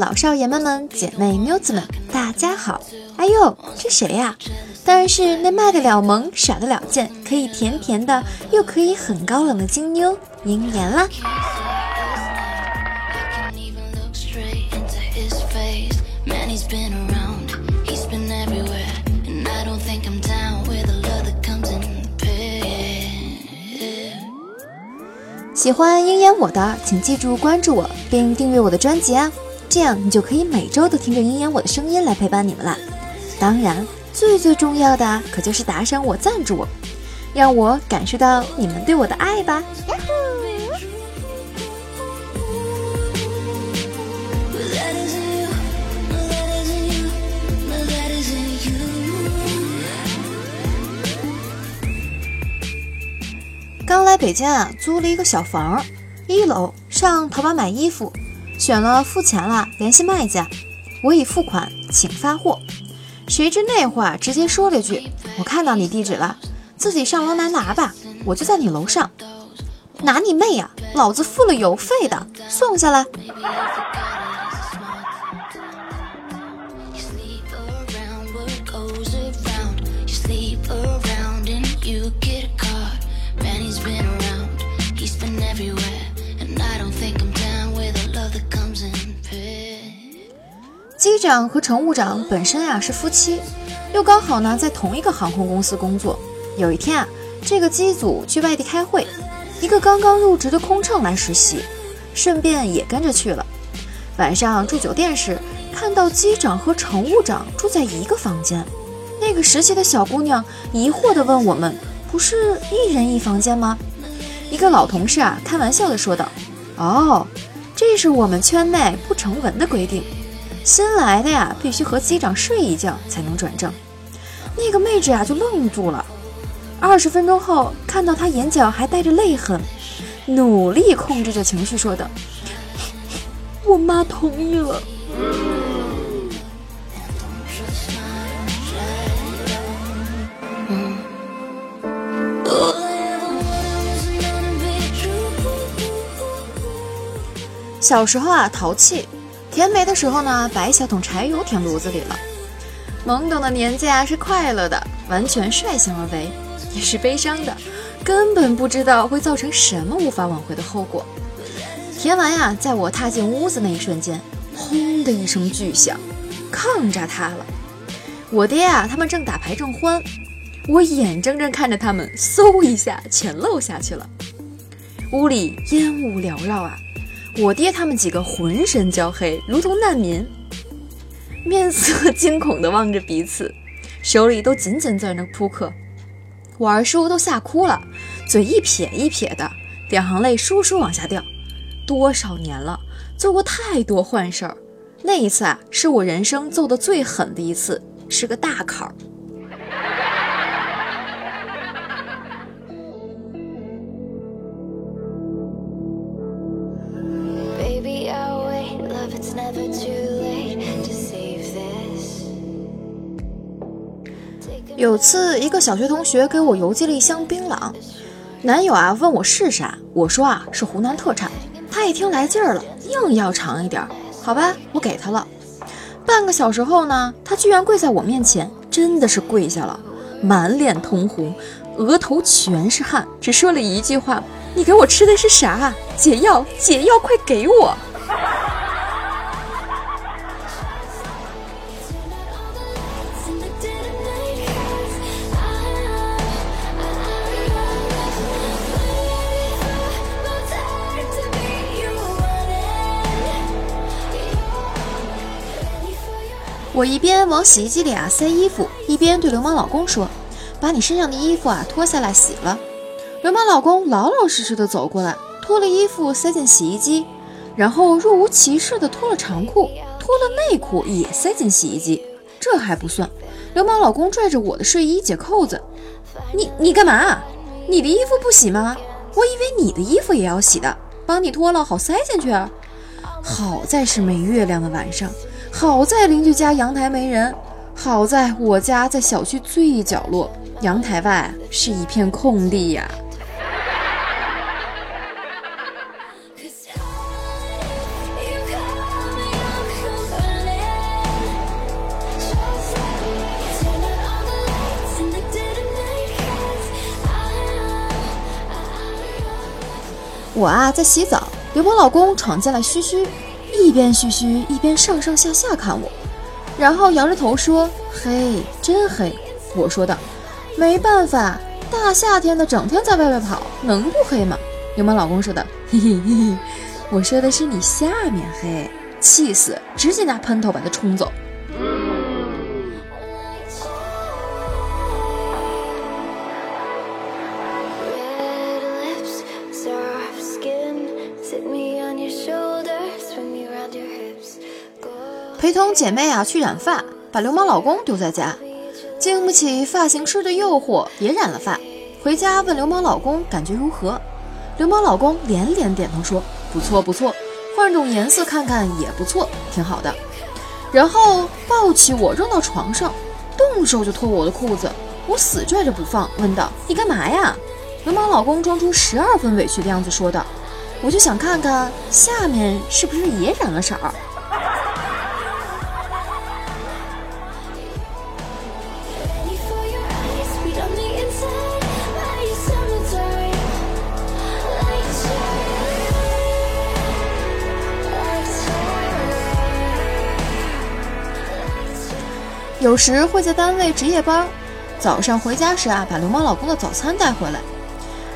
老少爷们们、姐妹妞子们，大家好！哎呦，这谁呀？当然是那卖得了萌、耍得了贱、可以甜甜的，又可以很高冷的金妞鹰眼啦！喜欢鹰眼我的，请记住关注我，并订阅我的专辑啊！这样你就可以每周都听着鹰眼我的声音来陪伴你们啦。当然，最最重要的可就是打赏我、赞助我，让我感受到你们对我的爱吧！刚来北京啊，租了一个小房，一楼上淘宝买衣服，选了付钱了，联系卖家，我已付款，请发货。谁知那会儿直接说了句：“我看到你地址了，自己上楼来拿吧，我就在你楼上。”拿你妹呀！老子付了邮费的，送下来。机长和乘务长本身啊是夫妻，又刚好呢在同一个航空公司工作。有一天啊，这个机组去外地开会，一个刚刚入职的空乘来实习，顺便也跟着去了。晚上住酒店时，看到机长和乘务长住在一个房间。那个实习的小姑娘疑惑地问我们：“不是一人一房间吗？”一个老同事啊开玩笑地说道：“哦，这是我们圈内不成文的规定。”新来的呀，必须和机长睡一觉才能转正。那个妹子呀，就愣住了。二十分钟后，看到她眼角还带着泪痕，努力控制着情绪说道：“我妈同意了。”小时候啊，淘气。填煤的时候呢，把一小桶柴油填炉子里了。懵懂的年纪啊，是快乐的，完全率性而为，也是悲伤的，根本不知道会造成什么无法挽回的后果。填完呀，在我踏进屋子那一瞬间，轰的一声巨响，炕炸塌了。我爹啊，他们正打牌正欢，我眼睁睁看着他们嗖一下全漏下去了。屋里烟雾缭绕啊。我爹他们几个浑身焦黑，如同难民，面色惊恐地望着彼此，手里都紧紧攥着扑克。我二叔都吓哭了，嘴一撇一撇的，两行泪簌簌往下掉。多少年了，做过太多坏事儿，那一次啊，是我人生揍得最狠的一次，是个大坎儿。有次，一个小学同学给我邮寄了一箱槟榔，男友啊问我是啥，我说啊是湖南特产。他一听来劲儿了，硬要尝一点。好吧，我给他了。半个小时后呢，他居然跪在我面前，真的是跪下了，满脸通红，额头全是汗，只说了一句话：“你给我吃的是啥？解药，解药，快给我！”我一边往洗衣机里啊塞衣服，一边对流氓老公说：“把你身上的衣服啊脱下来洗了。”流氓老公老老实实的走过来，脱了衣服塞进洗衣机，然后若无其事的脱了长裤，脱了内裤也塞进洗衣机。这还不算，流氓老公拽着我的睡衣解扣子：“你你干嘛？你的衣服不洗吗？我以为你的衣服也要洗的，帮你脱了好塞进去。好在是没月亮的晚上。”好在邻居家阳台没人好在我家在小区最角落阳台外是一片空地呀。我啊在洗澡刘鹏老公闯进来嘘嘘。一边嘘嘘一边上上下下看我，然后摇着头说：“黑，真黑。”我说道：“没办法，大夏天的整天在外面跑，能不黑吗？”流氓老公说道：“嘿嘿嘿嘿，我说的是你下面黑，气死，直接拿喷头把他冲走。”陪同姐妹啊去染发，把流氓老公丢在家，经不起发型师的诱惑，也染了发。回家问流氓老公感觉如何，流氓老公连连点头说不错不错，换种颜色看看也不错，挺好的。然后抱起我扔到床上，动手就脱我的裤子，我死拽着不放，问道你干嘛呀？流氓老公装出十二分委屈的样子说道，我就想看看下面是不是也染了色儿。有时会在单位值夜班，早上回家时啊，把流氓老公的早餐带回来。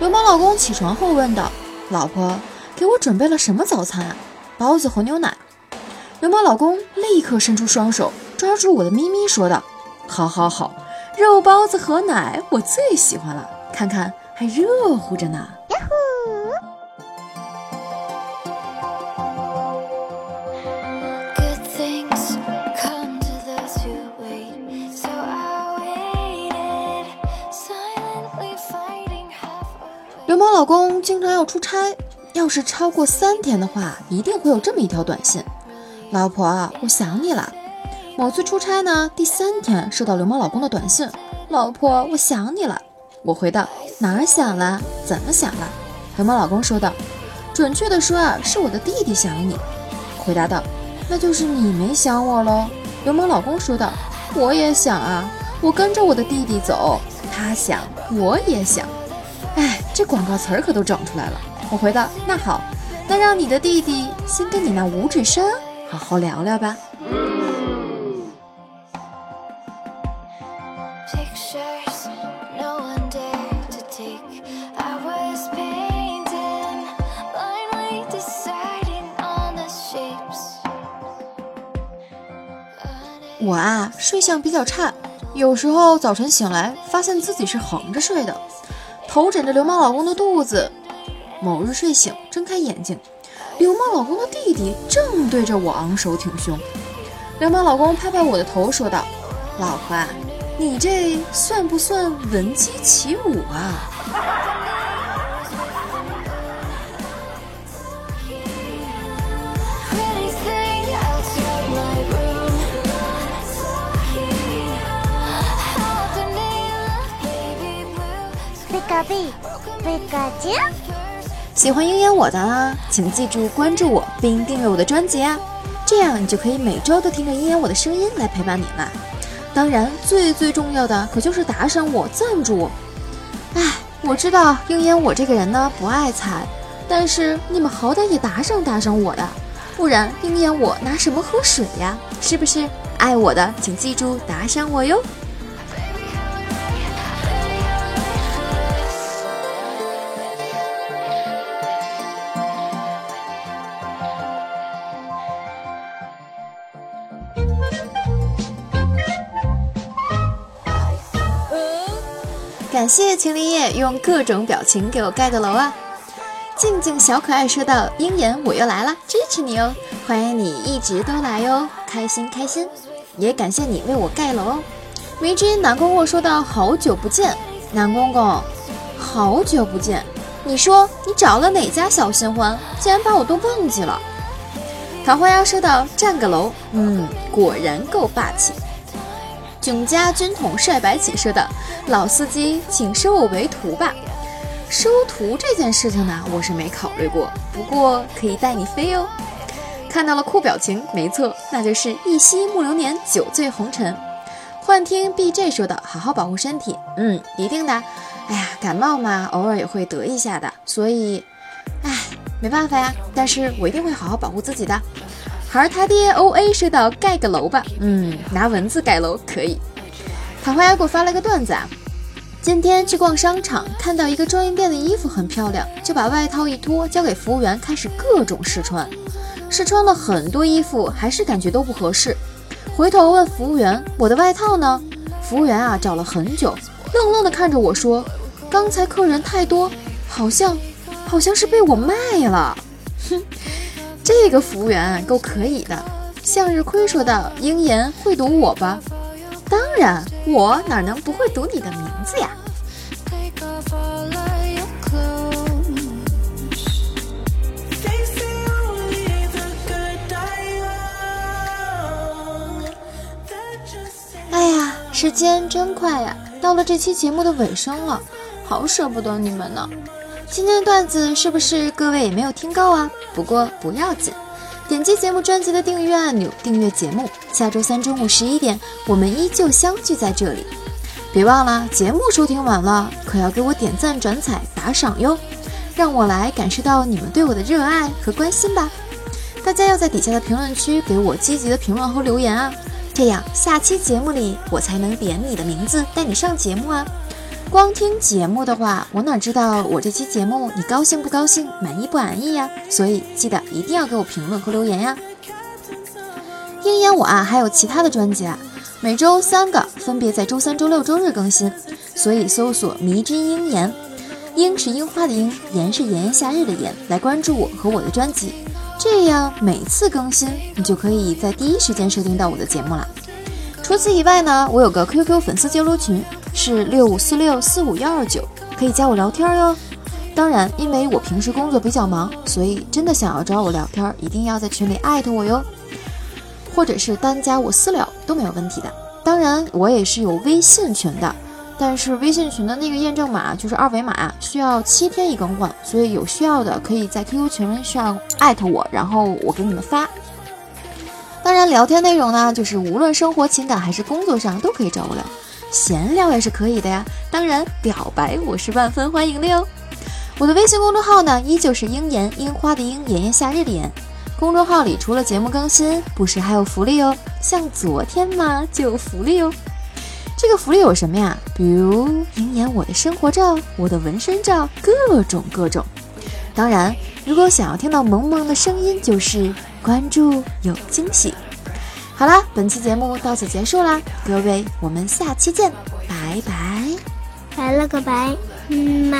流氓老公起床后问道：“老婆，给我准备了什么早餐啊？”“包子和牛奶。”流氓老公立刻伸出双手抓住我的咪咪，说道：“好好好，肉包子和奶我最喜欢了，看看还热乎着呢。”流氓老公经常要出差，要是超过三天的话，一定会有这么一条短信：“老婆，我想你了。”某次出差呢，第三天收到流氓老公的短信：“老婆，我想你了。”我回道：“哪儿想了？怎么想了？”流氓老公说道：“准确的说啊，是我的弟弟想你。”回答道：“那就是你没想我喽。”流氓老公说道：“我也想啊，我跟着我的弟弟走，他想，我也想。”哎，这广告词儿可都整出来了。我回道：“那好，那让你的弟弟先跟你那五指山好好聊聊吧。”我啊，睡相比较差，有时候早晨醒来，发现自己是横着睡的。头枕着流氓老公的肚子，某日睡醒，睁开眼睛，流氓老公的弟弟正对着我昂首挺胸。流氓老公拍拍我的头，说道：“老婆，你这算不算闻鸡起舞啊？”喜欢鹰眼我的啦，请记住关注我并订阅我的专辑啊，这样你就可以每周都听着鹰眼我的声音来陪伴你啦。当然，最最重要的可就是打赏我、赞助我。哎，我知道鹰眼我这个人呢不爱财，但是你们好歹也打赏打赏我呀，不然鹰眼我拿什么喝水呀？是不是？爱我的请记住打赏我哟。感谢秦林叶用各种表情给我盖的楼啊！静静小可爱说道：“鹰眼我又来了，支持你哦，欢迎你一直都来哟，开心开心！也感谢你为我盖楼哦。”迷之音南公公说道：“好久不见，南公公，好久不见，你说你找了哪家小新欢，竟然把我都忘记了？”桃花妖说道：“占个楼，嗯，果然够霸气。”囧家军统帅白起说道：“老司机，请收我为徒吧。收徒这件事情呢，我是没考虑过，不过可以带你飞哦。”看到了酷表情，没错，那就是一夕暮流年，酒醉红尘。幻听 BJ 说道：“好好保护身体，嗯，一定的。哎呀，感冒嘛，偶尔也会得一下的，所以，哎，没办法呀，但是我一定会好好保护自己的。孩儿他爹 O A 说道：“盖个楼吧，嗯，拿文字盖楼可以。”桃花鸭给我发了个段子啊，今天去逛商场，看到一个专营店的衣服很漂亮，就把外套一脱，交给服务员，开始各种试穿。试穿了很多衣服，还是感觉都不合适。回头问服务员：“我的外套呢？”服务员啊找了很久，愣愣的看着我说：“刚才客人太多，好像好像是被我卖了。”这个服务员够可以的。向日葵说道：“鹰眼会读我吧？当然，我哪能不会读你的名字呀？”哎呀？”时间真快呀，到了这期节目的尾声了，好舍不得你们呢。今天的段子是不是各位也没有听够啊？不过不要紧，点击节目专辑的订阅按钮，订阅节目。下周三中午十一点，我们依旧相聚在这里。别忘了，节目收听完了，可要给我点赞、转采、打赏哟，让我来感受到你们对我的热爱和关心吧。大家要在底下的评论区给我积极的评论和留言啊。这样，下期节目里我才能点你的名字带你上节目啊！光听节目的话，我哪知道我这期节目你高兴不高兴，满意不满意呀？所以记得一定要给我评论和留言呀！鹰眼我啊，还有其他的专辑啊，每周三个，分别在周三、周六、周日更新，所以搜索“迷之鹰眼”，樱是樱花的樱，炎是炎炎夏日的炎，来关注我和我的专辑。这样每次更新，你就可以在第一时间收听到我的节目了。除此以外呢，我有个 QQ 粉丝交流群，是六五四六四五幺二九，可以加我聊天哟。当然，因为我平时工作比较忙，所以真的想要找我聊天，一定要在群里艾特我哟，或者是单加我私聊都没有问题的。当然，我也是有微信群的。但是微信群的那个验证码就是二维码，需要七天一更换，所以有需要的可以在 QQ 群上艾特我，然后我给你们发。当然，聊天内容呢，就是无论生活、情感还是工作上都可以找我聊，闲聊也是可以的呀。当然，表白我是万分欢迎的哟。我的微信公众号呢，依旧是樱言樱花的樱，炎炎夏日的炎。公众号里除了节目更新，不时还有福利哦，像昨天嘛就有福利哦。这个福利有什么呀？比如明年我的生活照、我的纹身照，各种各种。当然，如果想要听到萌萌的声音，就是关注有惊喜。好了，本期节目到此结束啦，各位，我们下期见，拜拜，拜了个拜，嗯。